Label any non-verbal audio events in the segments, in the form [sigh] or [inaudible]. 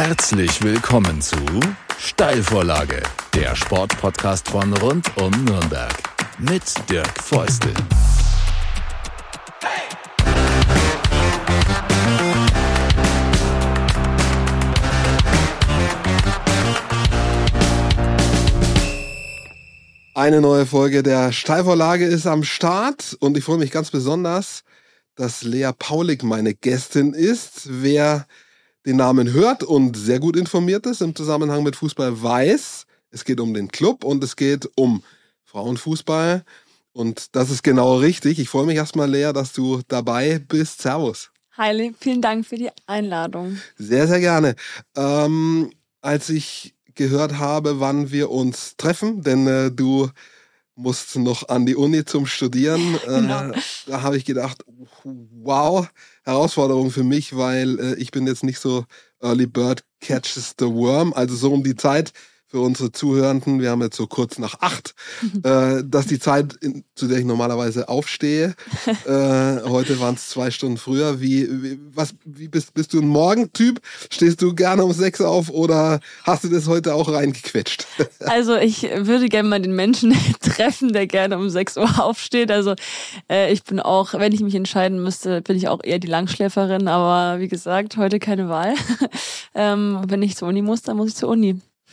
Herzlich willkommen zu Steilvorlage, der Sportpodcast von rund um Nürnberg mit Dirk Feustel. Eine neue Folge der Steilvorlage ist am Start und ich freue mich ganz besonders, dass Lea Paulik meine Gästin ist. Wer den Namen hört und sehr gut informiert ist im Zusammenhang mit Fußball, weiß, es geht um den Club und es geht um Frauenfußball. Und das ist genau richtig. Ich freue mich erstmal, Lea, dass du dabei bist. Servus. Heili, vielen Dank für die Einladung. Sehr, sehr gerne. Ähm, als ich gehört habe, wann wir uns treffen, denn äh, du musst noch an die Uni zum Studieren. [laughs] Genau. Äh, da habe ich gedacht, wow, Herausforderung für mich, weil äh, ich bin jetzt nicht so Early Bird catches the worm, also so um die Zeit für unsere Zuhörenden, wir haben jetzt so kurz nach acht, äh, dass die Zeit, in, zu der ich normalerweise aufstehe, [laughs] äh, heute waren es zwei Stunden früher. Wie, wie, was, wie bist, bist du ein Morgentyp? Stehst du gerne um sechs auf oder hast du das heute auch reingequetscht? [laughs] also ich würde gerne mal den Menschen [laughs] treffen, der gerne um sechs Uhr aufsteht. Also äh, ich bin auch, wenn ich mich entscheiden müsste, bin ich auch eher die Langschläferin, aber wie gesagt, heute keine Wahl. ähm, wenn ich zur Uni muss, dann muss ich zur Uni.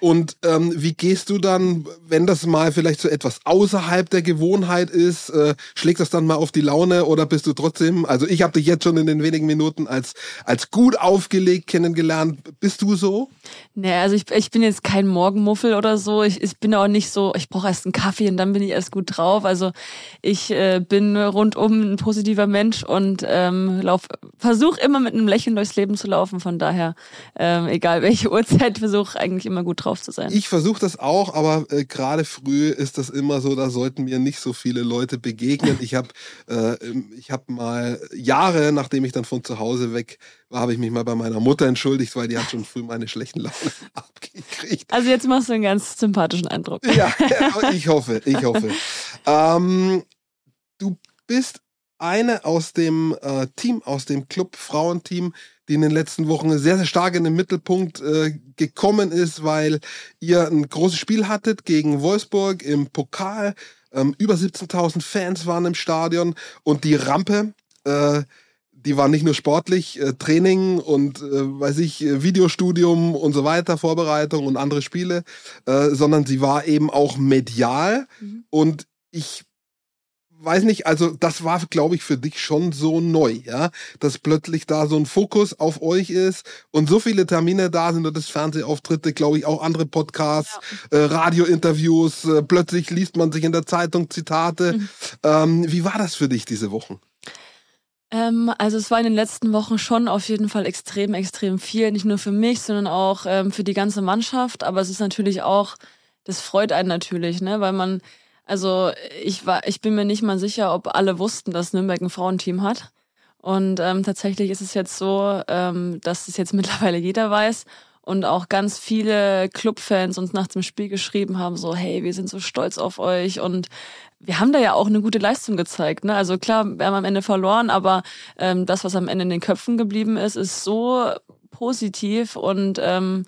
Und ähm, wie gehst du dann, wenn das mal vielleicht so etwas außerhalb der Gewohnheit ist, äh, schlägt das dann mal auf die Laune oder bist du trotzdem, also ich habe dich jetzt schon in den wenigen Minuten als, als gut aufgelegt kennengelernt. Bist du so? Nee, also ich, ich bin jetzt kein Morgenmuffel oder so. Ich, ich bin auch nicht so, ich brauche erst einen Kaffee und dann bin ich erst gut drauf. Also ich äh, bin rundum ein positiver Mensch und ähm, versuche immer mit einem Lächeln durchs Leben zu laufen. Von daher, ähm, egal welche [laughs] Uhrzeit, versuche eigentlich immer gut drauf drauf zu sein. Ich versuche das auch, aber äh, gerade früh ist das immer so, da sollten mir nicht so viele Leute begegnen. Ich habe äh, ich hab mal Jahre, nachdem ich dann von zu Hause weg war, habe ich mich mal bei meiner Mutter entschuldigt, weil die hat schon früh meine schlechten Laune [laughs] abgekriegt. Also jetzt machst du einen ganz sympathischen Eindruck. Ja, ich hoffe, ich hoffe. [laughs] Ähm, du bist eine aus dem äh, Team, aus dem Club Frauenteam, die in den letzten Wochen sehr, sehr stark in den Mittelpunkt äh, gekommen ist, weil ihr ein großes Spiel hattet gegen Wolfsburg im Pokal. Ähm, über 17.000 Fans waren im Stadion und die Rampe, äh, die war nicht nur sportlich, äh, Training und äh, weiß ich, Videostudium und so weiter, Vorbereitung und andere Spiele, äh, sondern sie war eben auch medial. Mhm. Und ich weiß nicht, also das war, glaube ich, für dich schon so neu, ja, dass plötzlich da so ein Fokus auf euch ist und so viele Termine da sind und das Fernsehauftritte, glaube ich, auch andere Podcasts, ja. äh, Radiointerviews, äh, plötzlich liest man sich in der Zeitung Zitate. Mhm. Ähm, wie war das für dich diese Wochen? Ähm, also es war in den letzten Wochen schon auf jeden Fall extrem, extrem viel, nicht nur für mich, sondern auch ähm, für die ganze Mannschaft, aber es ist natürlich auch, das freut einen natürlich, ne, weil man also ich war, ich bin mir nicht mal sicher, ob alle wussten, dass Nürnberg ein Frauenteam hat. Und ähm, tatsächlich ist es jetzt so, ähm, dass es jetzt [laughs] mittlerweile jeder weiß und auch ganz viele Clubfans uns nach dem Spiel geschrieben haben, so, hey, wir sind so stolz auf euch und wir haben da ja auch eine gute Leistung gezeigt. Ne? Also klar, wir haben am Ende verloren, aber ähm, das, was am Ende in den Köpfen geblieben ist, ist so positiv und ähm,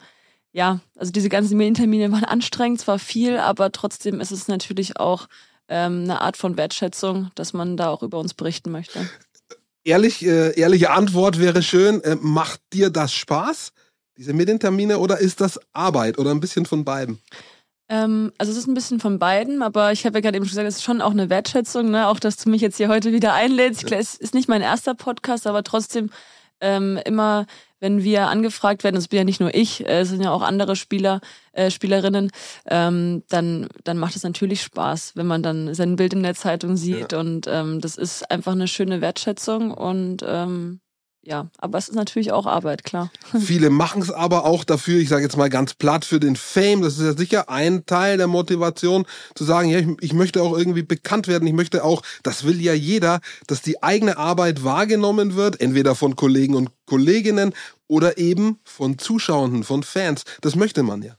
ja, also diese ganzen Medientermine waren anstrengend, zwar viel, aber trotzdem ist es natürlich auch ähm, eine Art von Wertschätzung, dass man da auch über uns berichten möchte. Ehrlich, äh, ehrliche Antwort wäre schön. Äh, macht dir das Spaß, diese Medientermine, oder ist das Arbeit oder ein bisschen von beiden? Ähm, also es ist ein bisschen von beiden, aber ich habe ja gerade eben schon gesagt, es ist schon auch eine Wertschätzung, ne? auch dass du mich jetzt hier heute wieder einlädst. Ja. Es ist nicht mein erster Podcast, aber trotzdem ähm, immer wenn wir angefragt werden, das bin ja nicht nur ich, äh, es sind ja auch andere Spieler, äh, Spielerinnen, ähm, dann, dann macht es natürlich Spaß, wenn man dann sein Bild in der Zeitung sieht ja. und ähm, das ist einfach eine schöne Wertschätzung und ähm, ja, aber es ist natürlich auch Arbeit, klar. [laughs] Viele machen es aber auch dafür, ich sage jetzt mal ganz platt, für den Fame. Das ist ja sicher ein Teil der Motivation, zu sagen, ja, ich, ich, möchte auch irgendwie bekannt werden. Ich möchte auch, das will ja jeder, dass die eigene Arbeit wahrgenommen wird, entweder von Kollegen und Kolleginnen oder eben von Zuschauenden, von Fans. Das möchte man ja.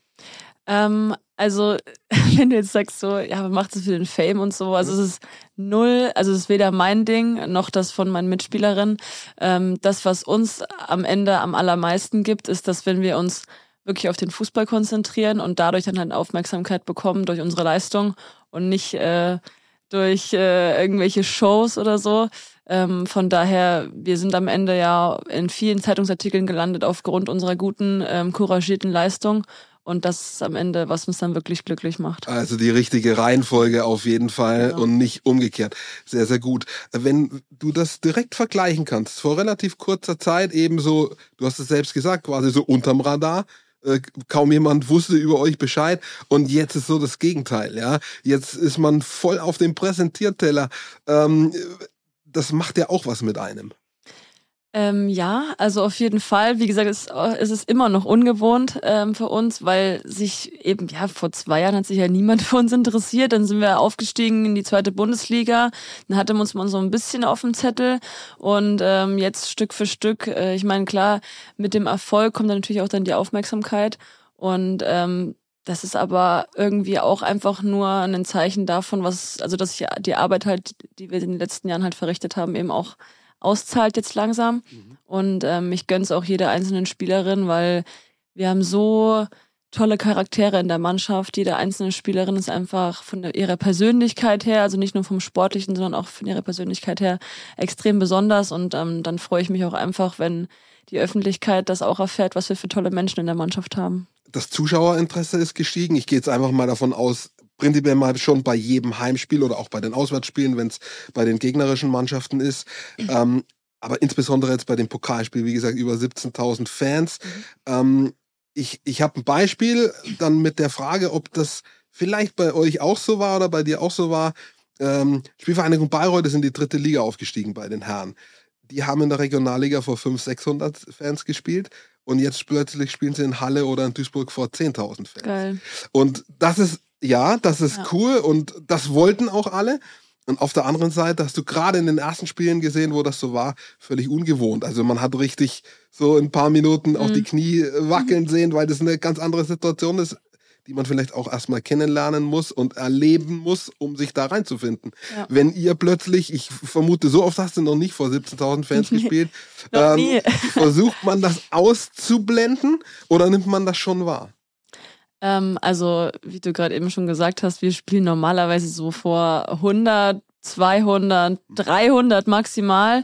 Ähm, Also, [laughs] wenn du jetzt sagst so, ja, man macht es für den Fame und so, also es ist null, also es ist weder mein Ding noch das von meinen Mitspielerinnen. Ähm, das, was uns am Ende am allermeisten gibt, ist, dass wenn wir uns wirklich auf den Fußball konzentrieren und dadurch dann halt Aufmerksamkeit bekommen durch unsere Leistung und nicht äh, durch äh, irgendwelche Shows oder so. Ähm, von daher, wir sind am Ende ja in vielen Zeitungsartikeln gelandet aufgrund unserer guten, ähm, couragierten Leistung. Und das ist am Ende, was uns dann wirklich glücklich macht. Also die richtige Reihenfolge auf jeden Fall ja. und nicht umgekehrt. Sehr, sehr gut. Wenn du das direkt vergleichen kannst, vor relativ kurzer Zeit ebenso, du hast es selbst gesagt, quasi so unterm Radar, äh, kaum jemand wusste über euch Bescheid und jetzt ist so das Gegenteil, ja. Jetzt ist man voll auf dem Präsentierteller. Ähm, das macht ja auch was mit einem. Ähm, ja, also auf jeden Fall. Wie gesagt, es, es ist immer noch ungewohnt ähm, für uns, weil sich eben, ja, vor zwei Jahren hat sich ja niemand [laughs] für uns interessiert. Dann sind wir aufgestiegen in die zweite Bundesliga. Dann hatte uns mal so ein bisschen auf dem Zettel. Und ähm, jetzt Stück für Stück, äh, ich meine, klar, mit dem Erfolg kommt dann natürlich auch dann die Aufmerksamkeit. Und ähm, das ist aber irgendwie auch einfach nur ein Zeichen davon, was, also dass ich die Arbeit halt, die wir in den letzten Jahren halt verrichtet haben, eben auch auszahlt jetzt langsam. Mhm. Und ähm, ich gönn's auch jeder einzelnen Spielerin, weil wir haben so tolle Charaktere in der Mannschaft. Jede einzelne Spielerin ist einfach von ihrer Persönlichkeit her, also nicht nur vom Sportlichen, sondern auch von ihrer Persönlichkeit her extrem besonders. Und ähm, dann freue ich mich auch einfach, wenn die Öffentlichkeit das auch erfährt, was wir für tolle Menschen in der Mannschaft haben. Das Zuschauerinteresse ist gestiegen. Ich gehe jetzt einfach mal davon aus, prinzipiell mal schon bei jedem Heimspiel oder auch bei den Auswärtsspielen, wenn es bei den gegnerischen Mannschaften ist. Ähm, aber insbesondere jetzt bei dem Pokalspiel, wie gesagt, über 17.000 Fans. Mhm. Ähm, ich ich habe ein Beispiel dann mit der Frage, ob das vielleicht bei euch auch so war oder bei dir auch so war. Ähm, Spielvereinigung Bayreuth ist in die dritte Liga aufgestiegen bei den Herren. Die haben in der Regionalliga vor 500, 600 Fans gespielt und jetzt plötzlich spielen sie in Halle oder in Duisburg vor 10.000 Fans. Geil. Und das ist ja, das ist ja. cool und das wollten auch alle. Und auf der anderen Seite hast du gerade in den ersten Spielen gesehen, wo das so war, völlig ungewohnt. Also man hat richtig so ein paar Minuten auch mhm. die Knie wackeln sehen, weil das eine ganz andere Situation ist, die man vielleicht auch erstmal kennenlernen muss und erleben muss, um sich da reinzufinden. Ja. Wenn ihr plötzlich, ich vermute, so oft hast du noch nicht vor 17.000 Fans [laughs] gespielt, ähm, [laughs] versucht man das auszublenden oder nimmt man das schon wahr? Ähm, also, wie du gerade eben schon gesagt hast, wir spielen normalerweise so vor 100, 200, 300 maximal.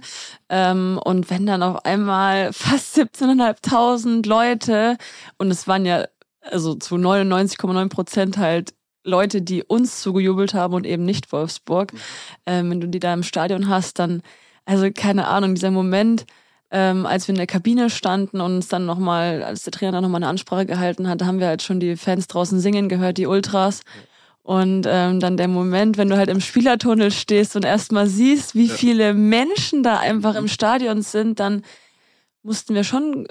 Ähm, und wenn dann auf einmal [laughs] fast 17.500 Leute, und es waren ja also zu 99,9 Prozent halt Leute, die uns zugejubelt haben und eben nicht Wolfsburg, mhm. ähm, wenn du die da im Stadion hast, dann, also keine Ahnung, dieser Moment, ähm, als wir in der Kabine standen und uns dann nochmal, als der Trainer nochmal eine Ansprache gehalten hat, haben wir halt schon die Fans draußen singen gehört, die Ultras. Und ähm, dann der Moment, wenn du halt im Spielertunnel stehst und erstmal siehst, wie ja. viele Menschen da einfach im Stadion sind, dann mussten wir schon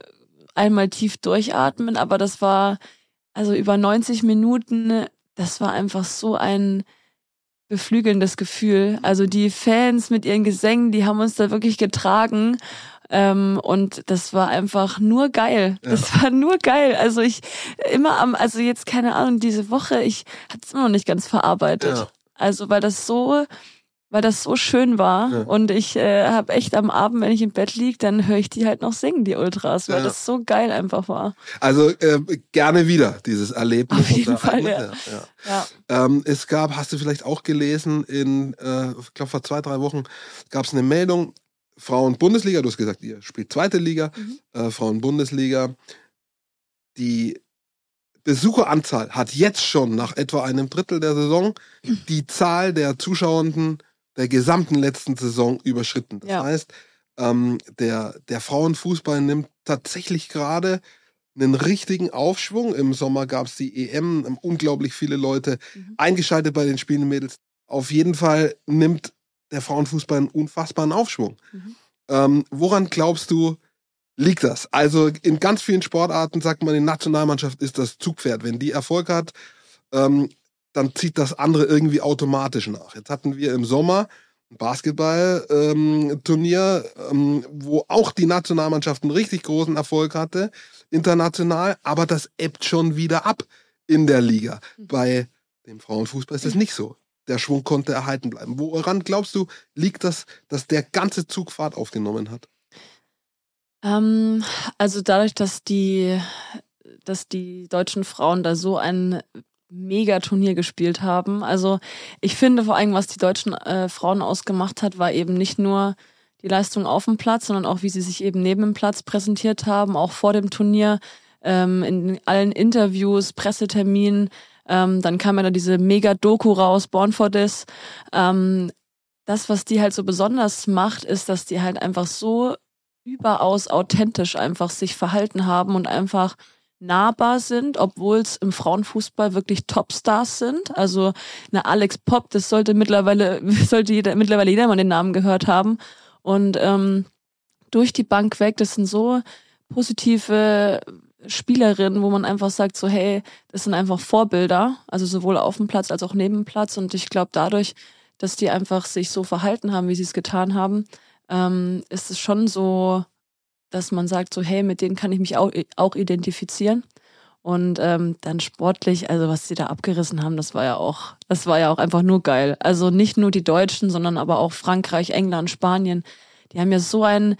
einmal tief durchatmen, aber das war also über 90 Minuten, das war einfach so ein beflügelndes Gefühl. Also die Fans mit ihren Gesängen, die haben uns da wirklich getragen. Ähm, und das war einfach nur geil. Ja. Das war nur geil. Also ich immer am, also jetzt keine Ahnung, diese Woche, ich hatte es immer noch nicht ganz verarbeitet. Ja. Also weil das so, weil das so schön war ja. und ich äh, habe echt am Abend, wenn ich im Bett lieg, dann höre ich die halt noch singen, die Ultras, weil das so geil einfach war. Also äh, gerne wieder dieses Erlebnis. Auf jeden Fall, ja. ja. Ähm, es gab, hast du vielleicht auch gelesen, in, äh, ich glaube vor zwei, drei Wochen gab es eine Meldung, Frauen-Bundesliga, du hast gesagt, ihr spielt zweite Liga, mhm. äh, Frauen-Bundesliga. Die Besucheranzahl hat jetzt schon nach etwa einem Drittel der Saison die Zahl der Zuschauenden der gesamten letzten Saison überschritten. Das ja. heißt, ähm, der, der Frauenfußball nimmt tatsächlich gerade einen richtigen Aufschwung. Im Sommer gab es die EM, unglaublich viele Leute mhm. eingeschaltet bei den Spielen Mädels. Auf jeden Fall nimmt der Frauenfußball einen unfassbaren Aufschwung. Mhm. Ähm, woran glaubst du, liegt das? Also in ganz vielen Sportarten sagt man, die Nationalmannschaft ist das Zugpferd. Wenn die Erfolg hat, ähm, dann zieht das andere irgendwie automatisch nach. Jetzt hatten wir im Sommer ein Basketball-Turnier, ähm, ähm, wo auch die Nationalmannschaft einen richtig großen Erfolg hatte, international, aber das ebbt schon wieder ab. in der Liga. Mhm. Bei dem Frauenfußball ist das nicht so. Der Schwung konnte erhalten bleiben. Woran glaubst du, liegt das, dass der ganze Zug Fahrt aufgenommen hat? Ähm, also dadurch, dass die, dass die deutschen Frauen da so ein Mega-Turnier gespielt haben. Also ich finde vor allem, was die deutschen äh, Frauen ausgemacht hat, war eben nicht nur die Leistung auf dem Platz, sondern auch, wie sie sich eben neben dem Platz präsentiert haben, auch vor dem Turnier, ähm, in allen Interviews, Presseterminen. Ähm, dann kam ja da diese Mega-Doku raus, Born for This. Ähm, das, was die halt so besonders macht, ist, dass die halt einfach so überaus authentisch einfach sich verhalten haben und einfach nahbar sind, obwohl es im Frauenfußball wirklich Topstars sind. Also eine Alex Pop, das sollte mittlerweile, [laughs] sollte jeder, mittlerweile jeder mal den Namen gehört haben. Und ähm, durch die Bank weg, das sind so positive Spielerinnen, wo man einfach sagt, so hey, das sind einfach Vorbilder, also sowohl auf dem Platz als auch neben dem Platz. Und ich glaube, dadurch, dass die einfach sich so verhalten haben, wie sie es getan haben, ähm, ist es schon so dass man sagt, so, hey, mit denen kann ich mich auch, auch identifizieren. Und ähm, dann sportlich, also was sie da abgerissen haben, das war ja auch, das war ja auch einfach nur geil. Also nicht nur die Deutschen, sondern aber auch Frankreich, England, Spanien. Die haben ja so einen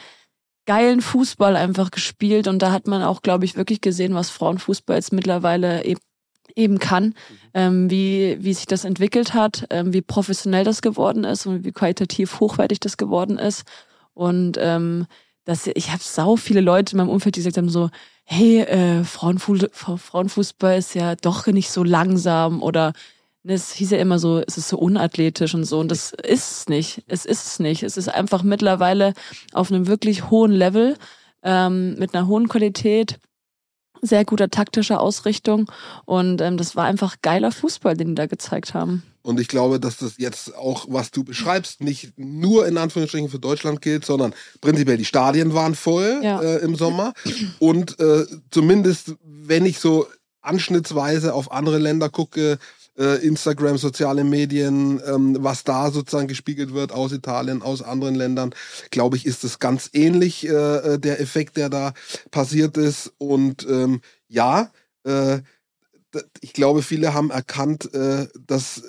geilen Fußball einfach gespielt und da hat man auch, glaube ich, wirklich gesehen, was Frauenfußball jetzt mittlerweile eben eben kann, mhm. ähm, wie, wie sich das entwickelt hat, ähm, wie professionell das geworden ist und wie qualitativ hochwertig das geworden ist. Und ähm, dass ich habe sau viele Leute in meinem Umfeld, die gesagt haben so, hey, äh, Frauenfu Frauenfußball ist ja doch nicht so langsam oder es hieß ja immer so, es ist so unathletisch und so und das ist es nicht. Es ist es nicht. Es ist einfach mittlerweile auf einem wirklich hohen Level ähm, mit einer hohen Qualität sehr guter taktischer Ausrichtung und ähm, das war einfach geiler Fußball, den die da gezeigt haben. Und ich glaube, dass das jetzt auch, was du beschreibst, nicht nur in Anführungsstrichen für Deutschland gilt, sondern prinzipiell die Stadien waren voll ja. äh, im Sommer. Und äh, zumindest, wenn ich so anschnittsweise auf andere Länder gucke, Instagram, soziale Medien, ähm, was da sozusagen gespiegelt wird aus Italien, aus anderen Ländern, glaube ich, ist das ganz ähnlich, äh, äh, der Effekt, der da passiert ist. Und ähm, ja, äh, ich glaube, viele haben erkannt, äh, dass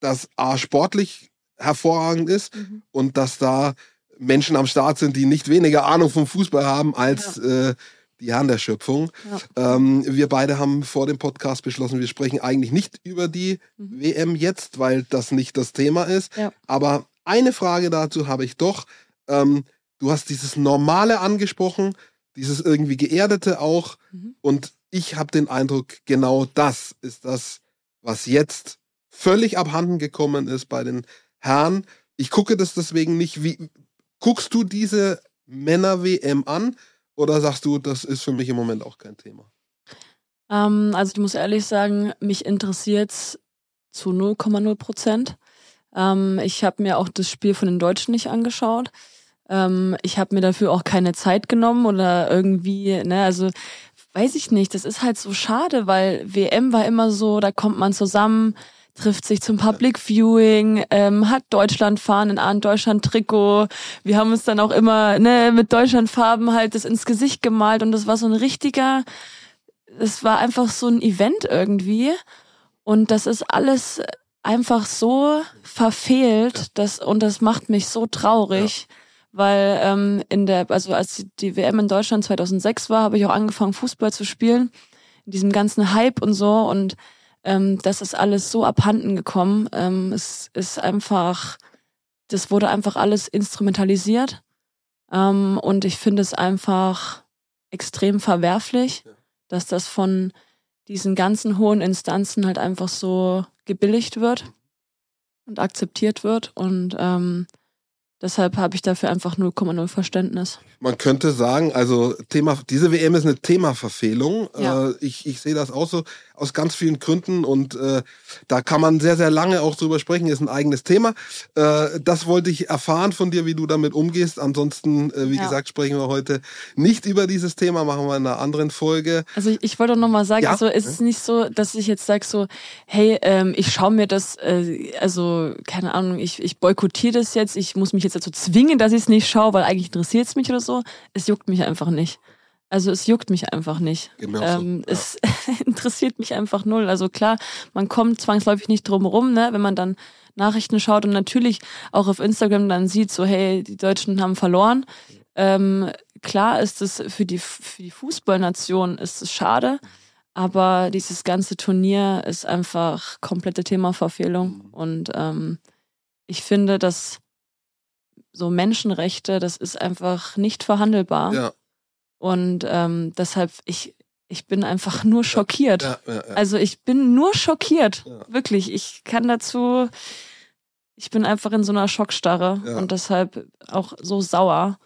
das A sportlich hervorragend ist mhm. und dass da Menschen am Start sind, die nicht weniger Ahnung vom Fußball haben als ja. äh, die Herren der Schöpfung. Ja. Ähm, wir beide haben vor dem Podcast beschlossen, wir sprechen eigentlich nicht über die mhm. WM jetzt, weil das nicht das Thema ist. Ja. Aber eine Frage dazu habe ich doch. Ähm, du hast dieses Normale angesprochen, dieses irgendwie Geerdete auch. Mhm. Und ich habe den Eindruck, genau das ist das, was jetzt völlig abhanden gekommen ist bei den Herren. Ich gucke das deswegen nicht. Wie guckst du diese Männer-WM an? Oder sagst du, das ist für mich im Moment auch kein Thema? Ähm, also ich muss ehrlich sagen, mich interessiert es zu 0,0 Prozent. Ähm, ich habe mir auch das Spiel von den Deutschen nicht angeschaut. Ähm, ich habe mir dafür auch keine Zeit genommen oder irgendwie, ne, also weiß ich nicht, das ist halt so schade, weil WM war immer so, da kommt man zusammen, trifft sich zum Public Viewing, ähm, hat Deutschland fahren in einem Deutschland Trikot. Wir haben uns dann auch immer ne, mit Deutschland Farben halt das ins Gesicht gemalt und das war so ein richtiger, es war einfach so ein Event irgendwie und das ist alles einfach so verfehlt, das und das macht mich so traurig. Ja. Weil ähm, in der, also als die WM in Deutschland 2006 war, habe ich auch angefangen Fußball zu spielen, in diesem ganzen Hype und so und ähm, das ist alles so abhanden gekommen. Ähm, es ist einfach, das wurde einfach alles instrumentalisiert. Ähm, und ich finde es einfach extrem verwerflich, dass das von diesen ganzen hohen Instanzen halt einfach so gebilligt wird und akzeptiert wird. Und ähm, Deshalb habe ich dafür einfach 0,0 Verständnis. Man könnte sagen, also Thema, diese WM ist eine Themaverfehlung. Ja. Äh, ich, ich sehe das auch so aus ganz vielen Gründen und äh, da kann man sehr, sehr lange auch drüber sprechen, ist ein eigenes Thema. Äh, das wollte ich erfahren von dir, wie du damit umgehst. Ansonsten, äh, wie ja. gesagt, sprechen wir heute nicht über dieses Thema, machen wir in einer anderen Folge. Also ich, wollte noch mal sagen, ja? also ist es nicht so, dass ich jetzt sage so, hey, ähm, ich schaue mir das, äh, also keine Ahnung, ich, ich boykottiere das jetzt, ich muss mich jetzt dazu zwingen, dass ich es nicht schaue, weil eigentlich interessiert es mich oder so. Es juckt mich einfach nicht. Also es juckt mich einfach nicht. Geht Ähm, so. Es [laughs] interessiert mich einfach null. Also klar, man kommt zwangsläufig nicht drum rum, ne, wenn man dann Nachrichten schaut und natürlich auch auf Instagram dann sieht, so hey, die Deutschen haben verloren. Ähm, klar ist es für die, für die Fußballnation ist es schade, aber dieses ganze Turnier ist einfach komplette Themaverfehlung. Und ähm, ich finde, dass so Menschenrechte, das ist einfach nicht verhandelbar. Ja, Und ähm, deshalb, ich, ich bin einfach nur schockiert. ja, ja, ja. Also ich bin nur schockiert. Wirklich. Ich kann dazu, ich bin einfach in so einer Schockstarre und deshalb auch so sauer.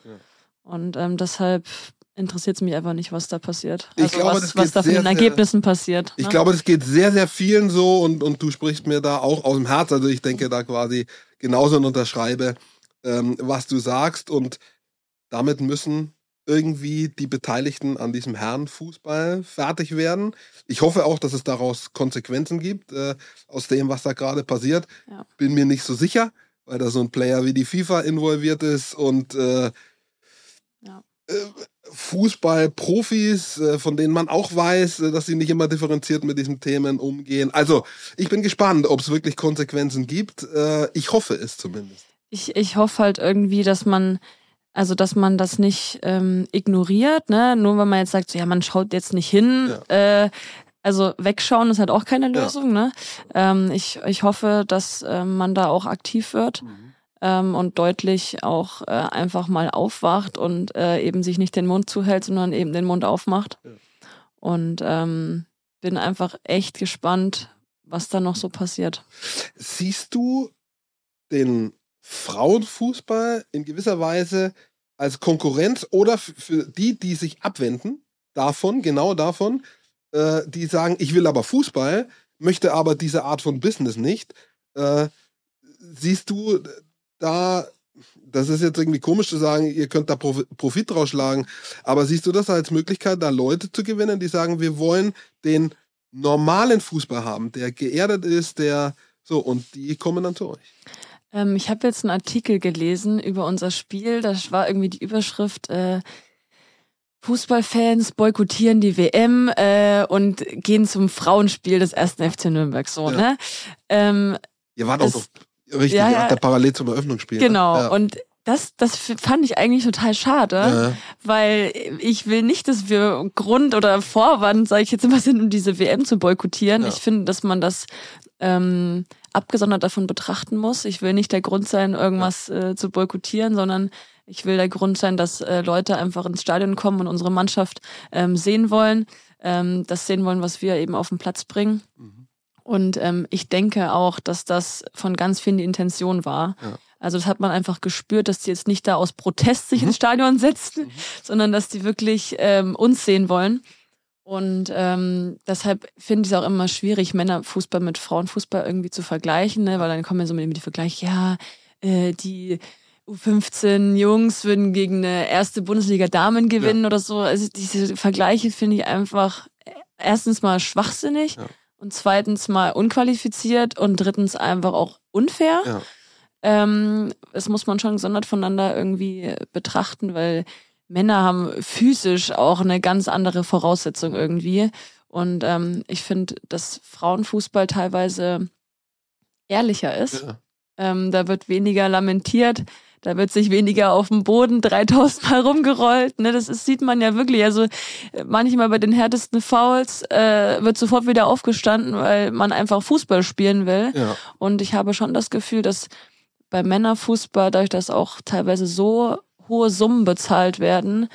Und ähm, deshalb interessiert es mich einfach nicht, was da passiert. Ich Also glaube, was, das was da von sehr, den sehr- Ergebnissen passiert. Ich ne? glaube, das geht sehr, sehr vielen so und, und du sprichst mir da auch aus dem Herz. Also ich denke da quasi genauso und unterschreibe, ähm, was du sagst. Und damit müssen irgendwie die Beteiligten an diesem Herrenfußball fertig werden. Ich hoffe auch, dass es daraus Konsequenzen gibt, äh, aus dem, was da gerade passiert. Ja. Bin mir nicht so sicher, weil da so ein Player wie die FIFA involviert ist und äh, Ja. äh, Fußballprofis, äh, von denen man auch weiß, äh, dass sie nicht immer differenziert mit diesen Themen umgehen. Also, ich bin gespannt, ob es wirklich Konsequenzen gibt. Äh, ich hoffe es zumindest. ich, ich hoffe halt irgendwie, dass man, also dass man das nicht ähm, ignoriert, ne? Nur wenn man jetzt sagt, so, ja, man schaut jetzt nicht hin, äh, also wegschauen ist halt auch keine Ja. Lösung, ne? Ähm, ich, ich hoffe, dass ähm, man da auch aktiv wird ähm, und deutlich auch äh, einfach mal aufwacht und äh, eben sich nicht den Mund zuhält, sondern eben den Mund aufmacht. Ja. Und ähm, bin einfach echt gespannt, was da noch so passiert. Siehst du den Frauenfußball in gewisser Weise als Konkurrenz oder für die, die sich abwenden davon, genau davon, äh, die sagen, ich will aber Fußball, möchte aber diese Art von Business nicht. Äh, siehst du da, das ist jetzt irgendwie komisch zu sagen, ihr könnt da Profi- Profit draus schlagen, aber siehst du das als Möglichkeit, da Leute zu gewinnen, die sagen, wir wollen den normalen Fußball haben, der geerdet ist, der so, und die kommen dann zu euch. Ähm, ich habe jetzt einen Artikel gelesen über unser Spiel. Da war irgendwie die Überschrift äh, Fußballfans boykottieren die WM äh, und gehen zum Frauenspiel des ersten FC Nürnberg. So, Ja. ne? Ähm, Ihr wart auch Das- noch richtig, Ja, ja. parallel zum Eröffnungsspiel. ne? genau. Ja. Und das, das fand ich eigentlich total schade, Ja. weil ich will nicht, dass wir Grund oder Vorwand, sage ich jetzt immer, sind, um diese WM zu boykottieren. Ich finde, dass man das ähm, abgesondert davon betrachten muss. Ich will nicht der Grund sein, irgendwas äh, zu boykottieren, sondern ich will der Grund sein, dass äh, Leute einfach ins Stadion kommen und unsere Mannschaft ähm, sehen wollen, ähm, das sehen wollen, was wir eben auf den Platz bringen. Mhm. Und ähm, ich denke auch, dass das von ganz vielen die Intention war. Ja. Also das hat man einfach gespürt, dass die jetzt nicht da aus Protest sich Mhm. ins Stadion setzen, sondern dass die wirklich ähm, uns sehen wollen. Und ähm, deshalb finde ich es auch immer schwierig, Männerfußball mit Frauenfußball irgendwie zu vergleichen, ne? weil dann kommen ja so mit die Vergleiche, ja, äh, die U15 Jungs würden gegen eine erste Bundesliga Damen gewinnen oder so. Also diese Vergleiche finde ich einfach äh, erstens mal schwachsinnig Ja. und zweitens mal unqualifiziert und drittens einfach auch unfair. Ja. Ähm, das muss man schon gesondert voneinander irgendwie betrachten, weil Männer haben physisch auch eine ganz andere Voraussetzung irgendwie. Und ähm, ich finde, dass Frauenfußball teilweise ehrlicher ist. Ja. Ähm, da wird weniger lamentiert, da wird sich weniger auf dem Boden 3000 Mal rumgerollt. Ne? Das ist, sieht man ja wirklich. Also manchmal bei den härtesten Fouls äh, wird sofort wieder aufgestanden, weil man einfach Fußball spielen will. Ja. Und ich habe schon das Gefühl, dass bei Männerfußball, dadurch, dass auch teilweise so hohe Summen bezahlt werden,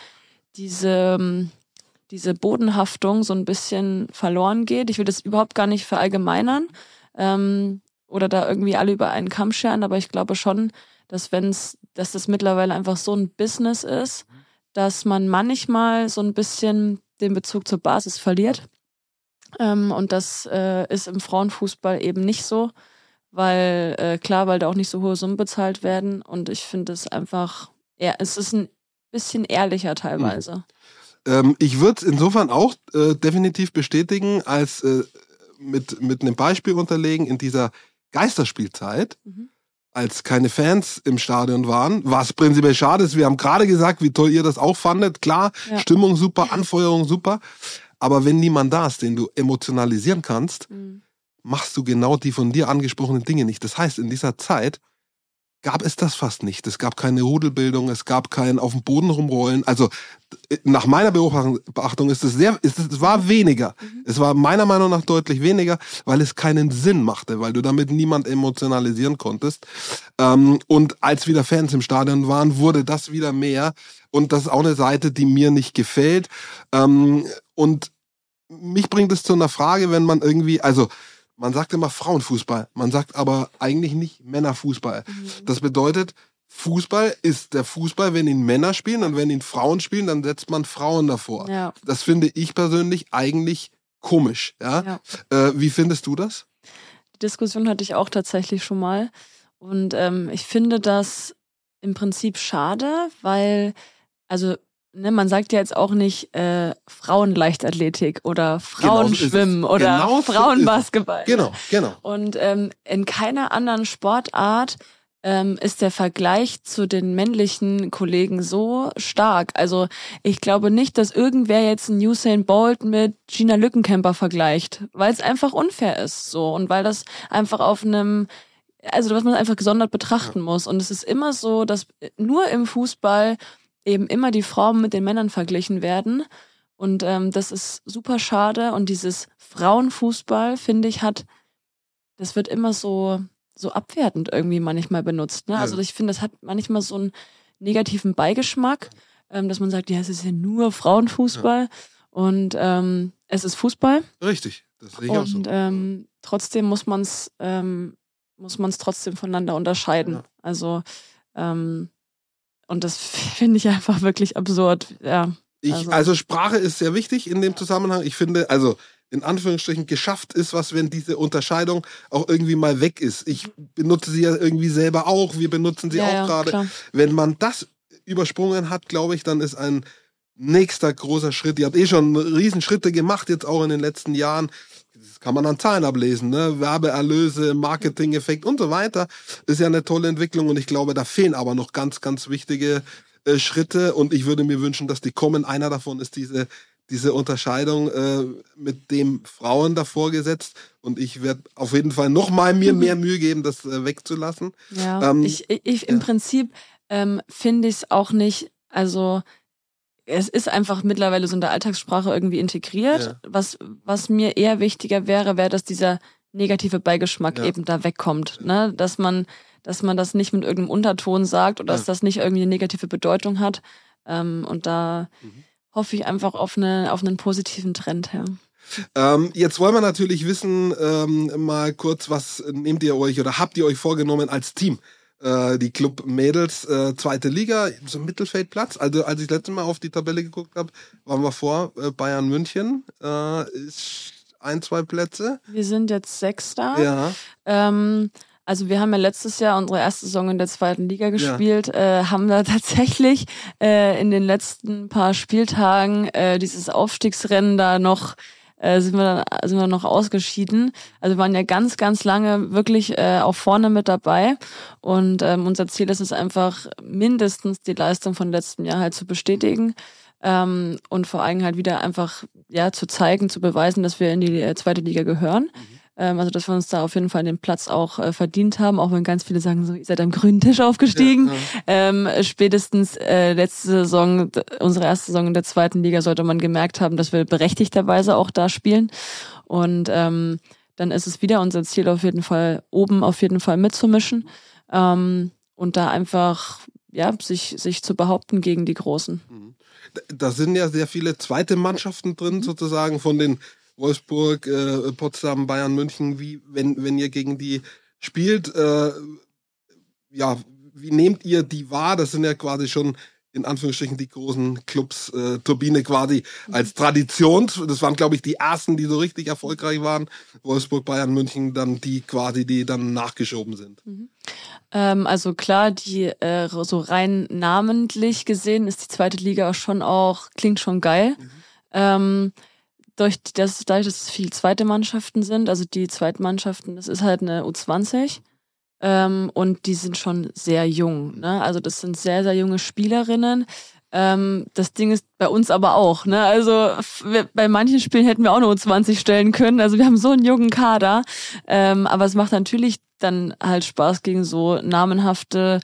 diese, ähm, diese Bodenhaftung so ein bisschen verloren geht. Ich will das überhaupt gar nicht verallgemeinern ähm, oder da irgendwie alle über einen Kamm scheren, aber ich glaube schon, dass wenn's, dass das mittlerweile einfach so ein Business ist, dass man manchmal so ein bisschen den Bezug zur Basis verliert. Ähm, und das äh, ist im Frauenfußball eben nicht so, weil äh, klar, weil da auch nicht so hohe Summen bezahlt werden. Und ich finde es einfach, ja, es ist ein bisschen ehrlicher teilweise. Ähm, ich würde es insofern auch äh, definitiv bestätigen, als äh, mit, mit einem Beispiel unterlegen in dieser Geisterspielzeit. Mhm. als keine Fans im Stadion waren, was prinzipiell schade ist. Wir haben gerade gesagt, wie toll ihr das auch fandet. Klar, ja. Stimmung super, Anfeuerung super. Aber wenn niemand da ist, den du emotionalisieren kannst, mhm. machst du genau die von dir angesprochenen Dinge nicht. Das heißt, in dieser Zeit gab es das fast nicht. Es gab keine Rudelbildung, es gab kein auf dem Boden rumrollen. Also nach meiner Beobachtung ist es sehr, ist es, war weniger. Mhm. Es war meiner Meinung nach deutlich weniger, weil es keinen Sinn machte, weil du damit niemand emotionalisieren konntest. Ähm, und als wieder Fans im Stadion waren, wurde das wieder mehr. Und das ist auch eine Seite, die mir nicht gefällt. Ähm, und mich bringt es zu einer Frage, wenn man irgendwie, also man sagt immer Frauenfußball, man sagt aber eigentlich nicht Männerfußball. Mhm. Das bedeutet, Fußball ist der Fußball, wenn ihn Männer spielen und wenn ihn Frauen spielen, dann setzt man Frauen davor. Ja. Das finde ich persönlich eigentlich komisch. Ja? ja. Äh, wie findest du das? Die Diskussion hatte ich auch tatsächlich schon mal. Und ähm, ich finde das im Prinzip schade, weil, also ne, man sagt ja jetzt auch nicht äh, Frauenleichtathletik oder Frauenschwimmen genau oder genau Frauenbasketball. Genau, genau. Und ähm, in keiner anderen Sportart ähm, ist der Vergleich zu den männlichen Kollegen so stark. Also ich glaube nicht, dass irgendwer jetzt einen Usain Bolt mit Gina Lückenkämper vergleicht, weil es einfach unfair ist so und weil das einfach auf einem also was man einfach gesondert betrachten muss. Und es ist immer so, dass nur im Fußball eben immer die Frauen mit den Männern verglichen werden. Und ähm, das ist super schade. Und dieses Frauenfußball, finde ich, hat, das wird immer so, so abwertend irgendwie manchmal benutzt. Ne? Also ich finde, das hat manchmal so einen negativen Beigeschmack, ähm, dass man sagt, ja, es ist ja nur Frauenfußball. Ja. Und ähm, es ist Fußball. Richtig, das sehe ich und, auch so. Ähm, trotzdem muss man es ähm, muss man es trotzdem voneinander unterscheiden. Ja. Also ähm, und das finde ich einfach wirklich absurd. Ja. Ich, also. also Sprache ist sehr wichtig in dem Zusammenhang. Ich finde, also in Anführungsstrichen geschafft ist, was, wenn diese Unterscheidung auch irgendwie mal weg ist. Ich benutze sie ja irgendwie selber auch, wir benutzen sie ja, auch ja, gerade. Wenn man das übersprungen hat, glaube ich, dann ist ein nächster großer Schritt. Ihr habt eh schon Riesenschritte gemacht, jetzt auch in den letzten Jahren. Das kann man an Zahlen ablesen, ne? Werbeerlöse, Marketing-Effekt und so weiter. Ist ja eine tolle Entwicklung und ich glaube, da fehlen aber noch ganz, ganz wichtige äh, Schritte und ich würde mir wünschen, dass die kommen. Einer davon ist diese diese Unterscheidung äh, mit dem Frauen davor gesetzt und ich werde auf jeden Fall noch mal mir [laughs] mehr Mühe geben, das äh, wegzulassen. Ja, ähm, ich, ich ja. im Prinzip ähm, finde ich es auch nicht, also es ist einfach mittlerweile so in der Alltagssprache irgendwie integriert. Ja. Was, was mir eher wichtiger wäre, wäre, dass dieser negative Beigeschmack ja. eben da wegkommt. Ne? Dass man, dass man das nicht mit irgendeinem Unterton sagt oder ja. dass das nicht irgendwie eine negative Bedeutung hat. Ähm, und da mhm. hoffe ich einfach auf, eine, auf einen positiven Trend her. Ähm, jetzt wollen wir natürlich wissen, ähm, mal kurz, was nehmt ihr euch oder habt ihr euch vorgenommen als Team äh, die Club Mädels, äh, zweite Liga, so Mittelfeldplatz. Also als ich das letzte Mal auf die Tabelle geguckt habe, waren wir vor äh, Bayern München. Äh, ist ein, zwei Plätze. Wir sind jetzt Sechster. Ja. Ähm, also wir haben ja letztes Jahr unsere erste Saison in der zweiten Liga gespielt, ja. äh, haben da tatsächlich äh, in den letzten paar Spieltagen äh, dieses Aufstiegsrennen da noch äh, sind wir dann sind wir noch ausgeschieden. Also wir waren ja ganz, ganz lange wirklich äh, auch vorne mit dabei. Und ähm, unser Ziel ist es einfach, mindestens die Leistung von letztem Jahr halt zu bestätigen. Ähm, und vor allem halt wieder einfach ja zu zeigen, zu beweisen, dass wir in die äh, zweite Liga gehören. Mhm. Ähm, also, dass wir uns da auf jeden Fall den Platz auch äh, verdient haben, auch wenn ganz viele sagen, so, ihr seid am grünen Tisch aufgestiegen. Ja, ja. Ähm, spätestens äh, letzte Saison, unsere erste Saison in der zweiten Liga, sollte man gemerkt haben, dass wir berechtigterweise auch da spielen. Und ähm, dann ist es wieder unser Ziel, auf jeden Fall oben auf jeden Fall mitzumischen. Ähm, und da einfach ja, sich, sich zu behaupten gegen die Großen. Mhm. Da sind ja sehr viele zweite Mannschaften drin, mhm. sozusagen von den Wolfsburg, äh, Potsdam, Bayern, München, wie wenn, wenn ihr gegen die spielt, äh, ja, wie nehmt ihr die wahr? Das sind ja quasi schon in Anführungsstrichen die großen Clubs, äh, Turbine quasi als Tradition. Das waren, glaube ich, die ersten, die so richtig erfolgreich waren. Wolfsburg, Bayern, München, dann die quasi, die dann nachgeschoben sind. Mhm. Ähm, also klar, die äh, so rein namentlich gesehen ist die zweite Liga schon auch, klingt schon geil. Mhm. Ähm, durch das, dadurch, dass es viele zweite Mannschaften sind, also die Zweitmannschaften, das ist halt eine U20. Ähm, und die sind schon sehr jung. Ne? Also das sind sehr, sehr junge Spielerinnen. Ähm, das Ding ist bei uns aber auch. Ne? Also wir, bei manchen Spielen hätten wir auch nur 20 stellen können. Also wir haben so einen jungen Kader. Ähm, aber es macht natürlich dann halt Spaß gegen so namenhafte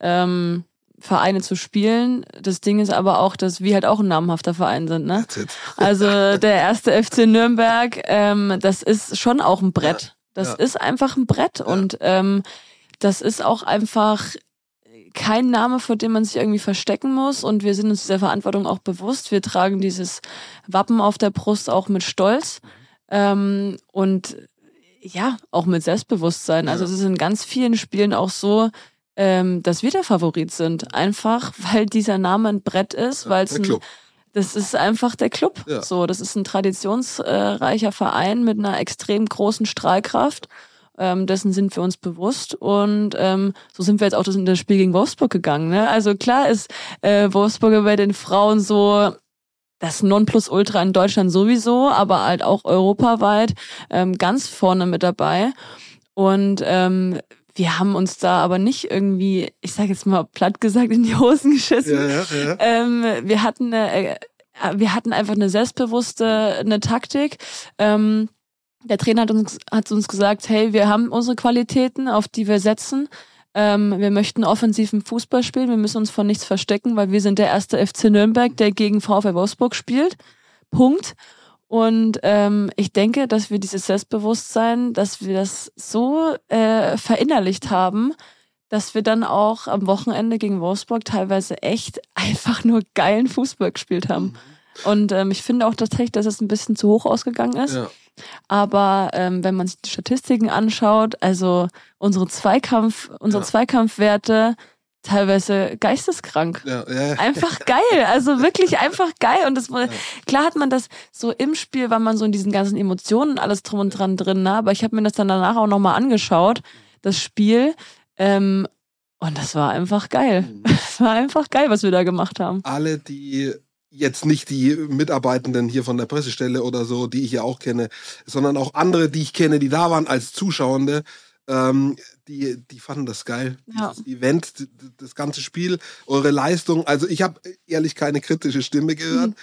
ähm, Vereine zu spielen. Das Ding ist aber auch, dass wir halt auch ein namenhafter Verein sind. Ne? [laughs] Also der erste FC Nürnberg, ähm, das ist schon auch ein Brett. Das ja. ist einfach ein Brett ja. und ähm, das ist auch einfach kein Name, vor dem man sich irgendwie verstecken muss. Und wir sind uns dieser Verantwortung auch bewusst. Wir tragen dieses Wappen auf der Brust auch mit Stolz. Ähm, und ja, auch mit Selbstbewusstsein. Also es ist in ganz vielen Spielen auch so, ähm, dass wir der Favorit sind. Einfach, weil dieser Name ein Brett ist, weil es ein, das ist einfach der Club. Ja. So, das ist ein traditionsreicher Verein mit einer extrem großen Strahlkraft. Ähm, dessen sind wir uns bewusst und ähm, so sind wir jetzt auch das in das Spiel gegen Wolfsburg gegangen. Ne? Also klar ist äh, Wolfsburg bei den Frauen so das Nonplusultra in Deutschland sowieso, aber halt auch europaweit ähm, ganz vorne mit dabei. Und ähm, wir haben uns da aber nicht irgendwie, ich sage jetzt mal platt gesagt, in die Hosen geschissen. Ja, ja, ja. Ähm, wir hatten eine, äh, wir hatten einfach eine selbstbewusste eine Taktik. Ähm, der Trainer hat uns, hat uns gesagt, hey, wir haben unsere Qualitäten, auf die wir setzen. Ähm, wir möchten offensiven Fußball spielen. Wir müssen uns vor nichts verstecken, weil wir sind der erste FC Nürnberg, der gegen VfL Wolfsburg spielt. Punkt. Und ähm, ich denke, dass wir dieses Selbstbewusstsein, dass wir das so äh, verinnerlicht haben, dass wir dann auch am Wochenende gegen Wolfsburg teilweise echt [laughs] einfach nur geilen Fußball gespielt haben. Mhm. Und ähm, ich finde auch tatsächlich, dass es ein bisschen zu hoch ausgegangen ist. Ja. Aber ähm, wenn man sich die Statistiken anschaut, also unsere Zweikampf, unsere ja. Zweikampfwerte teilweise geisteskrank. Ja, ja. Einfach geil, also wirklich einfach geil. Und das ja. klar hat man das so im Spiel, war man so in diesen ganzen Emotionen alles drum und dran drin, ne? aber ich habe mir das dann danach auch nochmal angeschaut, das Spiel. Ähm, und das war einfach geil. Mhm. [laughs] Das war einfach geil, was wir da gemacht haben. Alle, die jetzt nicht die Mitarbeitenden hier von der Pressestelle oder so, die ich ja auch kenne, sondern auch andere, die ich kenne, die da waren als Zuschauende, ähm, die, die fanden das geil. Ja. Das Event, das ganze Spiel, eure Leistung. Also ich habe ehrlich keine kritische Stimme gehört. Mhm.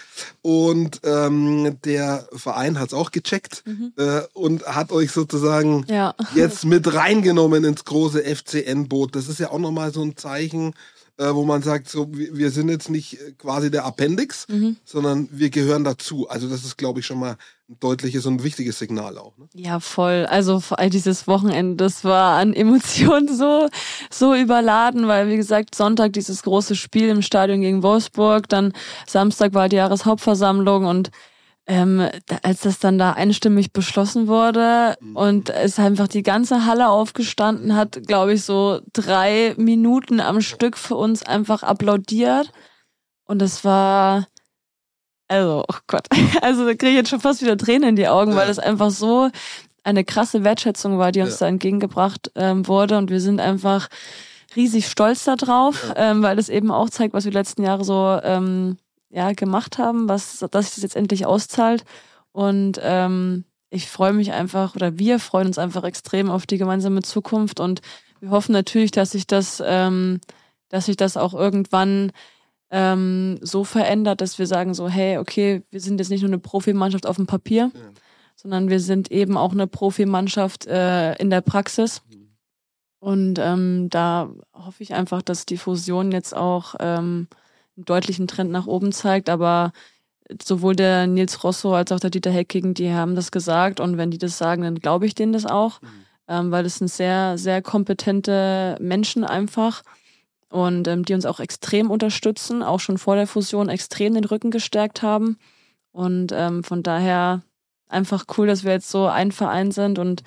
Und ähm, der Verein hat es auch gecheckt mhm. äh, und hat euch sozusagen ja. jetzt mit reingenommen ins große FCN-Boot. Das ist ja auch nochmal so ein Zeichen äh, wo man sagt, so, wir sind jetzt nicht äh, quasi der Appendix, mhm. sondern wir gehören dazu. Also das ist, glaube ich, schon mal ein deutliches und wichtiges Signal auch. Ne? Ja, voll. Also vor allem dieses Wochenende, das war an Emotionen so, so überladen, weil wie gesagt, Sonntag dieses große Spiel im Stadion gegen Wolfsburg, dann Samstag war die Jahreshauptversammlung und ähm, als das dann da einstimmig beschlossen wurde mhm. und es einfach die ganze Halle aufgestanden hat, glaube ich, so drei Minuten am Stück für uns einfach applaudiert. Und es war, also, oh Gott, [laughs] also da kriege ich jetzt schon fast wieder Tränen in die Augen, ja. weil es einfach so eine krasse Wertschätzung war, die uns ja. da entgegengebracht ähm, wurde. Und wir sind einfach riesig stolz darauf, ja. ähm, weil es eben auch zeigt, was wir die letzten Jahre so ähm, ja, gemacht haben, was, dass sich das jetzt endlich auszahlt. Und ähm, ich freue mich einfach, oder wir freuen uns einfach extrem auf die gemeinsame Zukunft und wir hoffen natürlich, dass sich das, ähm, dass sich das auch irgendwann ähm, so verändert, dass wir sagen so, hey, okay, wir sind jetzt nicht nur eine Profimannschaft auf dem Papier, ja. sondern wir sind eben auch eine Profimannschaft äh, in der Praxis. Mhm. Und ähm, da hoffe ich einfach, dass die Fusion jetzt auch ähm, einen deutlichen Trend nach oben zeigt, aber sowohl der Nils Rosso als auch der Dieter Hecking, die haben das gesagt und wenn die das sagen, dann glaube ich denen das auch, mhm. ähm, weil es sind sehr, sehr kompetente Menschen einfach und ähm, die uns auch extrem unterstützen, auch schon vor der Fusion extrem den Rücken gestärkt haben und ähm, von daher einfach cool, dass wir jetzt so ein Verein sind und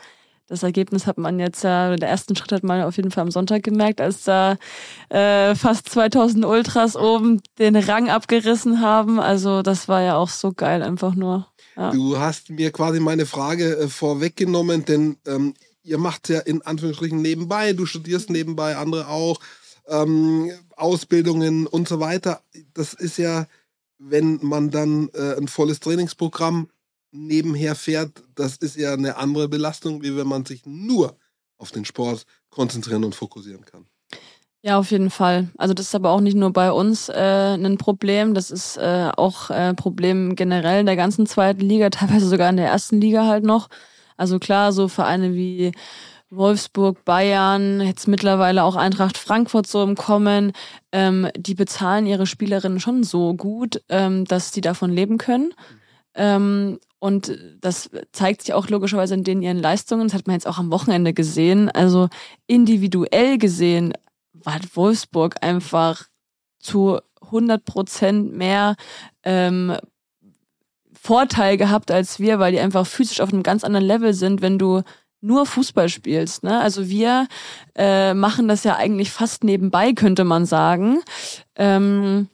das Ergebnis hat man jetzt ja, der ersten Schritt hat man auf jeden Fall am Sonntag gemerkt, als da äh, fast 2000 Ultras oben den Rang abgerissen haben. Also das war ja auch so geil, einfach nur. Ja. Du hast mir quasi meine Frage äh, vorweggenommen, denn ähm, ihr macht ja in Anführungsstrichen nebenbei, du studierst nebenbei, andere auch, ähm, Ausbildungen und so weiter. Das ist ja, wenn man dann äh, ein volles Trainingsprogramm nebenher fährt, das ist ja eine andere Belastung, wie wenn man sich nur auf den Sport konzentrieren und fokussieren kann. Ja, auf jeden Fall. Also das ist aber auch nicht nur bei uns äh, ein Problem, das ist äh, auch ein äh, Problem generell in der ganzen zweiten Liga, [laughs] teilweise sogar in der ersten Liga halt noch. Also klar, so Vereine wie Wolfsburg, Bayern, jetzt mittlerweile auch Eintracht Frankfurt so im Kommen, ähm, die bezahlen ihre Spielerinnen schon so gut, ähm, dass sie davon leben können. Ähm, und das zeigt sich auch logischerweise in den ihren Leistungen. Das hat man jetzt auch am Wochenende gesehen. Also individuell gesehen war Wolfsburg einfach zu 100 Prozent mehr ähm, Vorteil gehabt als wir, weil die einfach physisch auf einem ganz anderen Level sind, wenn du nur Fußball spielst. Ne? Also wir äh, machen das ja eigentlich fast nebenbei, könnte man sagen. Ähm,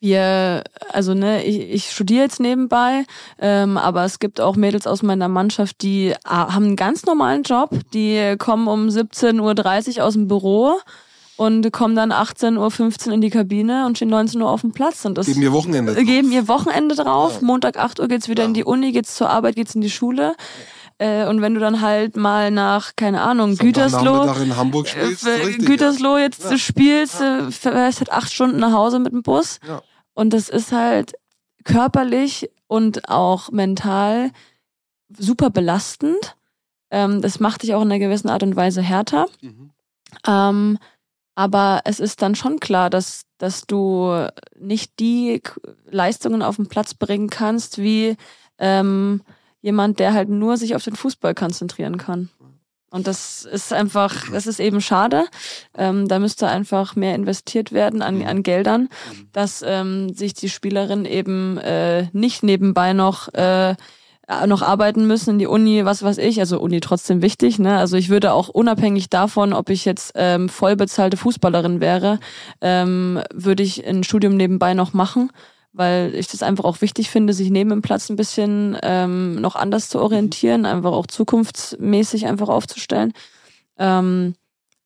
wir, also ne, ich, ich studiere jetzt nebenbei, ähm, aber es gibt auch Mädels aus meiner Mannschaft, die ah, haben einen ganz normalen Job, die kommen um 17.30 Uhr aus dem Büro und kommen dann 18.15 Uhr in die Kabine und stehen 19 Uhr auf dem Platz. Und das geben ihr Wochenende drauf. Geben ihr Wochenende drauf. Ja. Montag 8 Uhr geht's wieder ja. in die Uni, geht's zur Arbeit, geht's in die Schule. Äh, und wenn du dann halt mal nach, keine Ahnung, Gütersloh, in Hamburg spielst, äh, richtig, Gütersloh jetzt ja. spielst, äh, fährst halt acht Stunden nach Hause mit dem Bus. Ja. Und das ist halt körperlich und auch mental super belastend. Ähm, das macht dich auch in einer gewissen Art und Weise härter. Mhm. Ähm, aber es ist dann schon klar, dass, dass du nicht die Leistungen auf den Platz bringen kannst, wie ähm, jemand, der halt nur sich auf den Fußball konzentrieren kann. Und das ist einfach, das ist eben schade. Ähm, da müsste einfach mehr investiert werden an, an Geldern, dass ähm, sich die Spielerin eben äh, nicht nebenbei noch äh, noch arbeiten müssen in die Uni, was weiß ich, also Uni trotzdem wichtig, ne? Also ich würde auch unabhängig davon, ob ich jetzt ähm, voll bezahlte Fußballerin wäre, ähm, würde ich ein Studium nebenbei noch machen, weil ich das einfach auch wichtig finde, sich neben dem Platz ein bisschen ähm, noch anders zu orientieren, einfach auch zukunftsmäßig einfach aufzustellen. Ähm,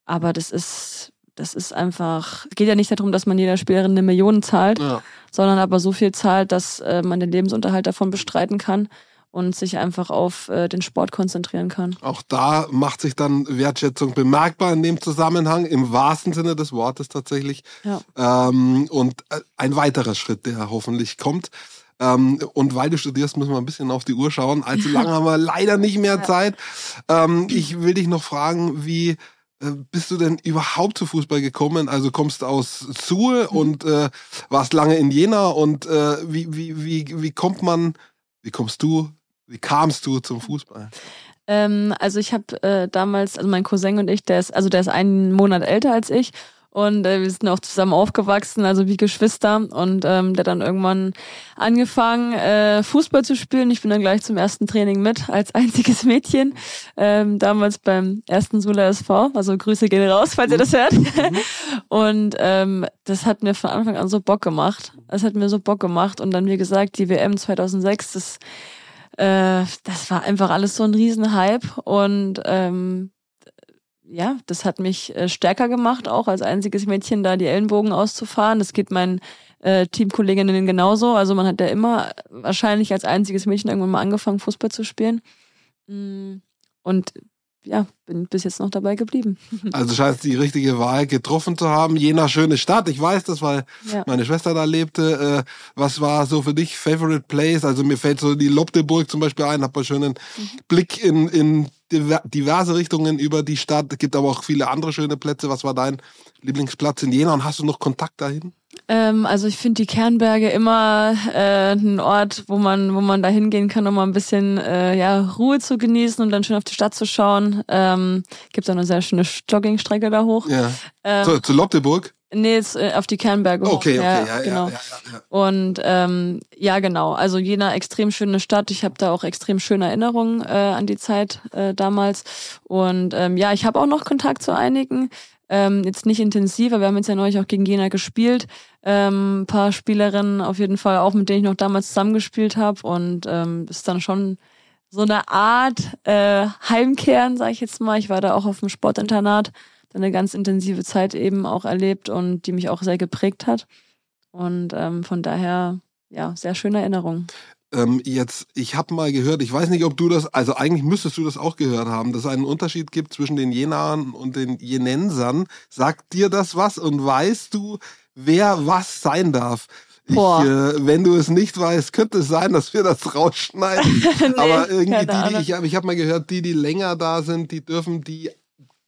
aber das ist, das ist einfach, geht ja nicht darum, dass man jeder Spielerin eine Million zahlt, ja. sondern aber so viel zahlt, dass äh, man den Lebensunterhalt davon bestreiten kann und sich einfach auf äh, den Sport konzentrieren kann. Auch da macht sich dann Wertschätzung bemerkbar in dem Zusammenhang, im wahrsten Sinne des Wortes tatsächlich. Ja. Ähm, und äh, ein weiterer Schritt, der hoffentlich kommt. Ähm, und weil du studierst, müssen wir ein bisschen auf die Uhr schauen. Allzu [laughs] lange haben wir leider nicht mehr ja. Zeit. Ähm, ich will dich noch fragen, wie äh, bist du denn überhaupt zu Fußball gekommen? Also kommst aus Suhl mhm. und äh, warst lange in Jena und äh, wie, wie, wie, wie kommt man, wie kommst du wie kamst du zum Fußball? Ähm, also ich habe äh, damals, also mein Cousin und ich, der ist, also der ist einen Monat älter als ich und äh, wir sind auch zusammen aufgewachsen, also wie Geschwister. Und ähm, der dann irgendwann angefangen, äh, Fußball zu spielen. Ich bin dann gleich zum ersten Training mit, als [laughs] einziges Mädchen. Ähm, damals beim ersten Sula SV. Also Grüße gehen raus, falls ihr das hört. Mhm. [laughs] und ähm, das hat mir von Anfang an so Bock gemacht. Es hat mir so Bock gemacht. Und dann, wie gesagt, die WM 2006, das äh, das war einfach alles so ein Riesenhype und ähm, ja, das hat mich äh, stärker gemacht, auch als einziges Mädchen da die Ellenbogen auszufahren. Das geht meinen äh, Teamkolleginnen genauso. Also man hat ja immer wahrscheinlich als einziges Mädchen irgendwann mal angefangen, Fußball zu spielen. Mm, und ja, bin bis jetzt noch dabei geblieben. [laughs] Also scheint die richtige Wahl getroffen zu haben. Jena schöne Stadt. Ich weiß das, weil ja. meine Schwester da lebte. Äh, was war so für dich Favorite Place? Also mir fällt so die Lobdeburg zum Beispiel ein, hab einen schönen mhm. Blick in, in diverse Richtungen über die Stadt. Es gibt aber auch viele andere schöne Plätze. Was war dein Lieblingsplatz in Jena und hast du noch Kontakt dahin? Ähm, also ich finde die Kernberge immer äh, ein Ort, wo man, wo man da hingehen kann, um mal ein bisschen äh, ja, Ruhe zu genießen und dann schön auf die Stadt zu schauen. Ähm, Gibt auch eine sehr schöne Joggingstrecke da hoch. Ja. Ähm, zu, zu Lobdeburg? Nee, jetzt, äh, auf die Kernberge hoch. Okay, okay, ja, ja, genau. Ja, ja, ja, Und ähm, ja, genau. Also Jena extrem schöne Stadt. Ich habe da auch extrem schöne Erinnerungen äh, an die Zeit äh, damals. Und ähm, ja, ich habe auch noch Kontakt zu einigen. Ähm, jetzt nicht intensiver, wir haben jetzt ja neulich auch gegen Jena gespielt. Ähm, paar Spielerinnen auf jeden Fall auch, mit denen ich noch damals zusammengespielt habe. Und ähm, ist dann schon so eine Art äh, Heimkehren, sage ich jetzt mal. Ich war da auch auf dem Sportinternat, dann eine ganz intensive Zeit eben auch erlebt und die mich auch sehr geprägt hat. Und ähm, von daher, ja, sehr schöne Erinnerung. Ähm, jetzt, ich habe mal gehört, ich weiß nicht, ob du das, also eigentlich müsstest du das auch gehört haben, dass es einen Unterschied gibt zwischen den Jenaren und den Jenensern. Sagt dir das was und weißt du, wer was sein darf? Ich, äh, wenn du es nicht weißt, könnte es sein, dass wir das rausschneiden. [laughs] nee, Aber irgendwie die, die ich habe ich hab mal gehört, die, die länger da sind, die dürfen die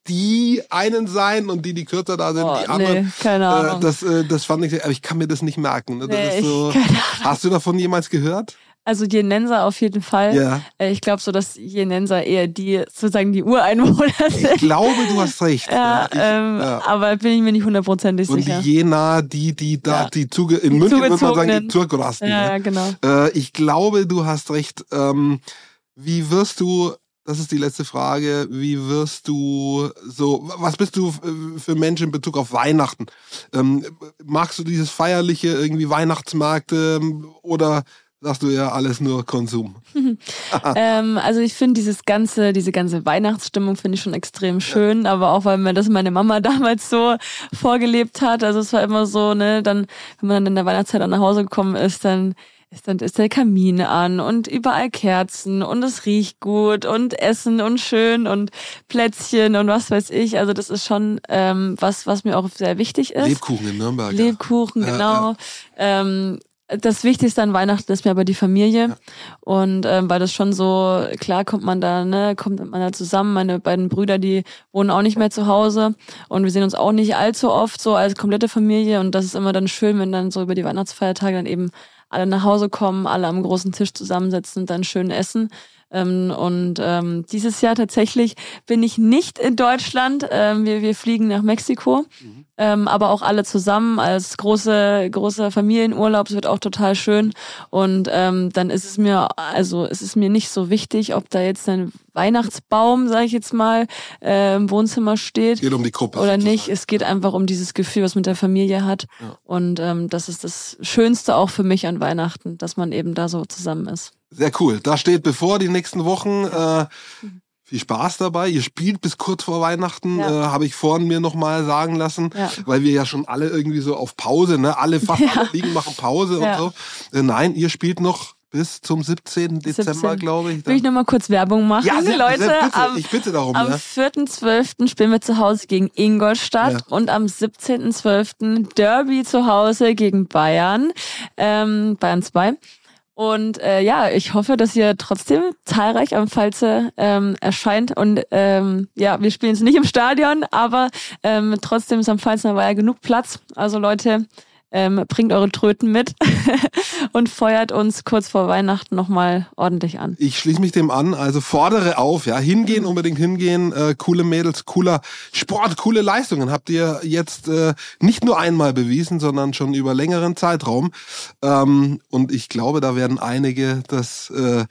die einen sein und die, die kürzer da sind, oh, die anderen. Nee, keine äh, Ahnung. Äh, das, äh, das fand ich, aber ich kann mir das nicht merken. Ne? Das nee, so, [laughs] hast du davon jemals gehört? Also Jenenser auf jeden Fall. Ja. Äh, ich glaube so, dass Jenenser eher die sozusagen die Ureinwohner sind. Ich glaube, du hast recht. Ja, ich, ähm, ja. aber bin ich mir nicht hundertprozentig sicher. Und die Jena, die, die da, ja. die zuge in die München würde man sagen, die Zurgrasten. Ja, ne? genau. Äh, ich glaube, du hast recht. Ähm, wie wirst du das ist die letzte Frage. Wie wirst du so, was bist du für Mensch in Bezug auf Weihnachten? Ähm, magst du dieses feierliche, irgendwie Weihnachtsmärkte oder sagst du ja alles nur Konsum? [laughs] [laughs] ähm, also ich finde dieses ganze, diese ganze Weihnachtsstimmung finde ich schon extrem schön, ja. aber auch weil mir das meine Mama [laughs] damals so vorgelebt hat. Also es war immer so, ne, dann, wenn man dann in der Weihnachtszeit nach Hause gekommen ist, dann ist dann ist der Kamin an und überall Kerzen und es riecht gut und Essen und schön und Plätzchen und was weiß ich. Also das ist schon ähm, was, was mir auch sehr wichtig ist. Lebkuchen in Nürnberg. Lebkuchen, ja. genau. Ja, ja. Ähm, das Wichtigste an Weihnachten ist mir aber die Familie. Ja. Und ähm, weil das schon so, klar kommt man da, ne, kommt man da zusammen. Meine beiden Brüder, die wohnen auch nicht mehr zu Hause. Und wir sehen uns auch nicht allzu oft so als komplette Familie. Und das ist immer dann schön, wenn dann so über die Weihnachtsfeiertage dann eben alle nach Hause kommen, alle am großen Tisch zusammensitzen und dann schön essen. Ähm, und ähm, dieses Jahr tatsächlich bin ich nicht in Deutschland. Ähm, wir, wir fliegen nach Mexiko, mhm. ähm, aber auch alle zusammen als große großer Familienurlaub. Es wird auch total schön. Und ähm, dann ist es mir also es ist mir nicht so wichtig, ob da jetzt ein Weihnachtsbaum, sage ich jetzt mal, äh, im Wohnzimmer steht. Geht um die Gruppe. Oder nicht. Es geht einfach um dieses Gefühl, was mit der Familie hat. Ja. Und ähm, das ist das Schönste auch für mich an Weihnachten, dass man eben da so zusammen ist. Sehr cool. Da steht bevor die nächsten Wochen. Äh, viel Spaß dabei. Ihr spielt bis kurz vor Weihnachten, ja. äh, habe ich vorhin mir nochmal sagen lassen, ja. weil wir ja schon alle irgendwie so auf Pause, ne? Alle fast ja. alle liegen, machen Pause und so. Äh, nein, ihr spielt noch bis zum 17. Dezember, 17. glaube ich. Will ich nochmal kurz Werbung machen, ja, sehr, Leute? Sehr, bitte, am, ich bitte darum. Am ja. 4.12. spielen wir zu Hause gegen Ingolstadt ja. und am 17.12. Derby zu Hause gegen Bayern, ähm, Bayern 2. Und äh, ja, ich hoffe, dass ihr trotzdem zahlreich am Pfalze ähm, erscheint. Und ähm, ja, wir spielen es nicht im Stadion, aber ähm, trotzdem ist am Pfalze war ja genug Platz. Also Leute, ähm, bringt eure Tröten mit [laughs] und feuert uns kurz vor Weihnachten nochmal ordentlich an. Ich schließe mich dem an, also fordere auf, ja, hingehen, unbedingt hingehen, äh, coole Mädels, cooler Sport, coole Leistungen habt ihr jetzt äh, nicht nur einmal bewiesen, sondern schon über längeren Zeitraum. Ähm, und ich glaube, da werden einige das äh,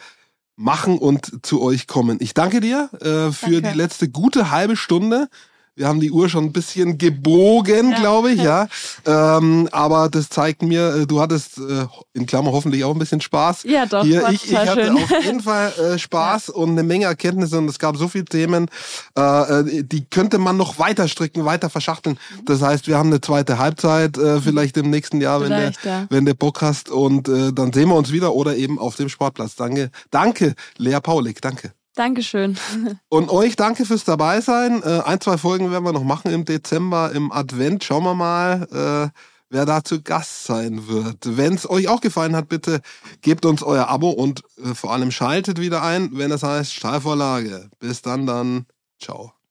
machen und zu euch kommen. Ich danke dir äh, für danke. die letzte gute halbe Stunde. Wir haben die Uhr schon ein bisschen gebogen, ja. glaube ich, [laughs] ja. Ähm, aber das zeigt mir, äh, du hattest äh, in Klammer hoffentlich auch ein bisschen Spaß. Ja, doch. Hier, ich, ich hatte schön. auf jeden Fall [laughs] äh, Spaß ja. und eine Menge Erkenntnisse und es gab so viele Themen, äh, äh, die könnte man noch weiter stricken, weiter verschachteln. Mhm. Das heißt, wir haben eine zweite Halbzeit, äh, vielleicht im nächsten Jahr, wenn der, ja. wenn der Bock hast und äh, dann sehen wir uns wieder oder eben auf dem Sportplatz. Danke, danke, Lea Paulik, danke. Dankeschön. Und euch danke fürs Dabeisein. Äh, ein, zwei Folgen werden wir noch machen im Dezember, im Advent. Schauen wir mal, äh, wer da zu Gast sein wird. Wenn es euch auch gefallen hat, bitte gebt uns euer Abo und äh, vor allem schaltet wieder ein, wenn es heißt Stahlvorlage. Bis dann dann. Ciao.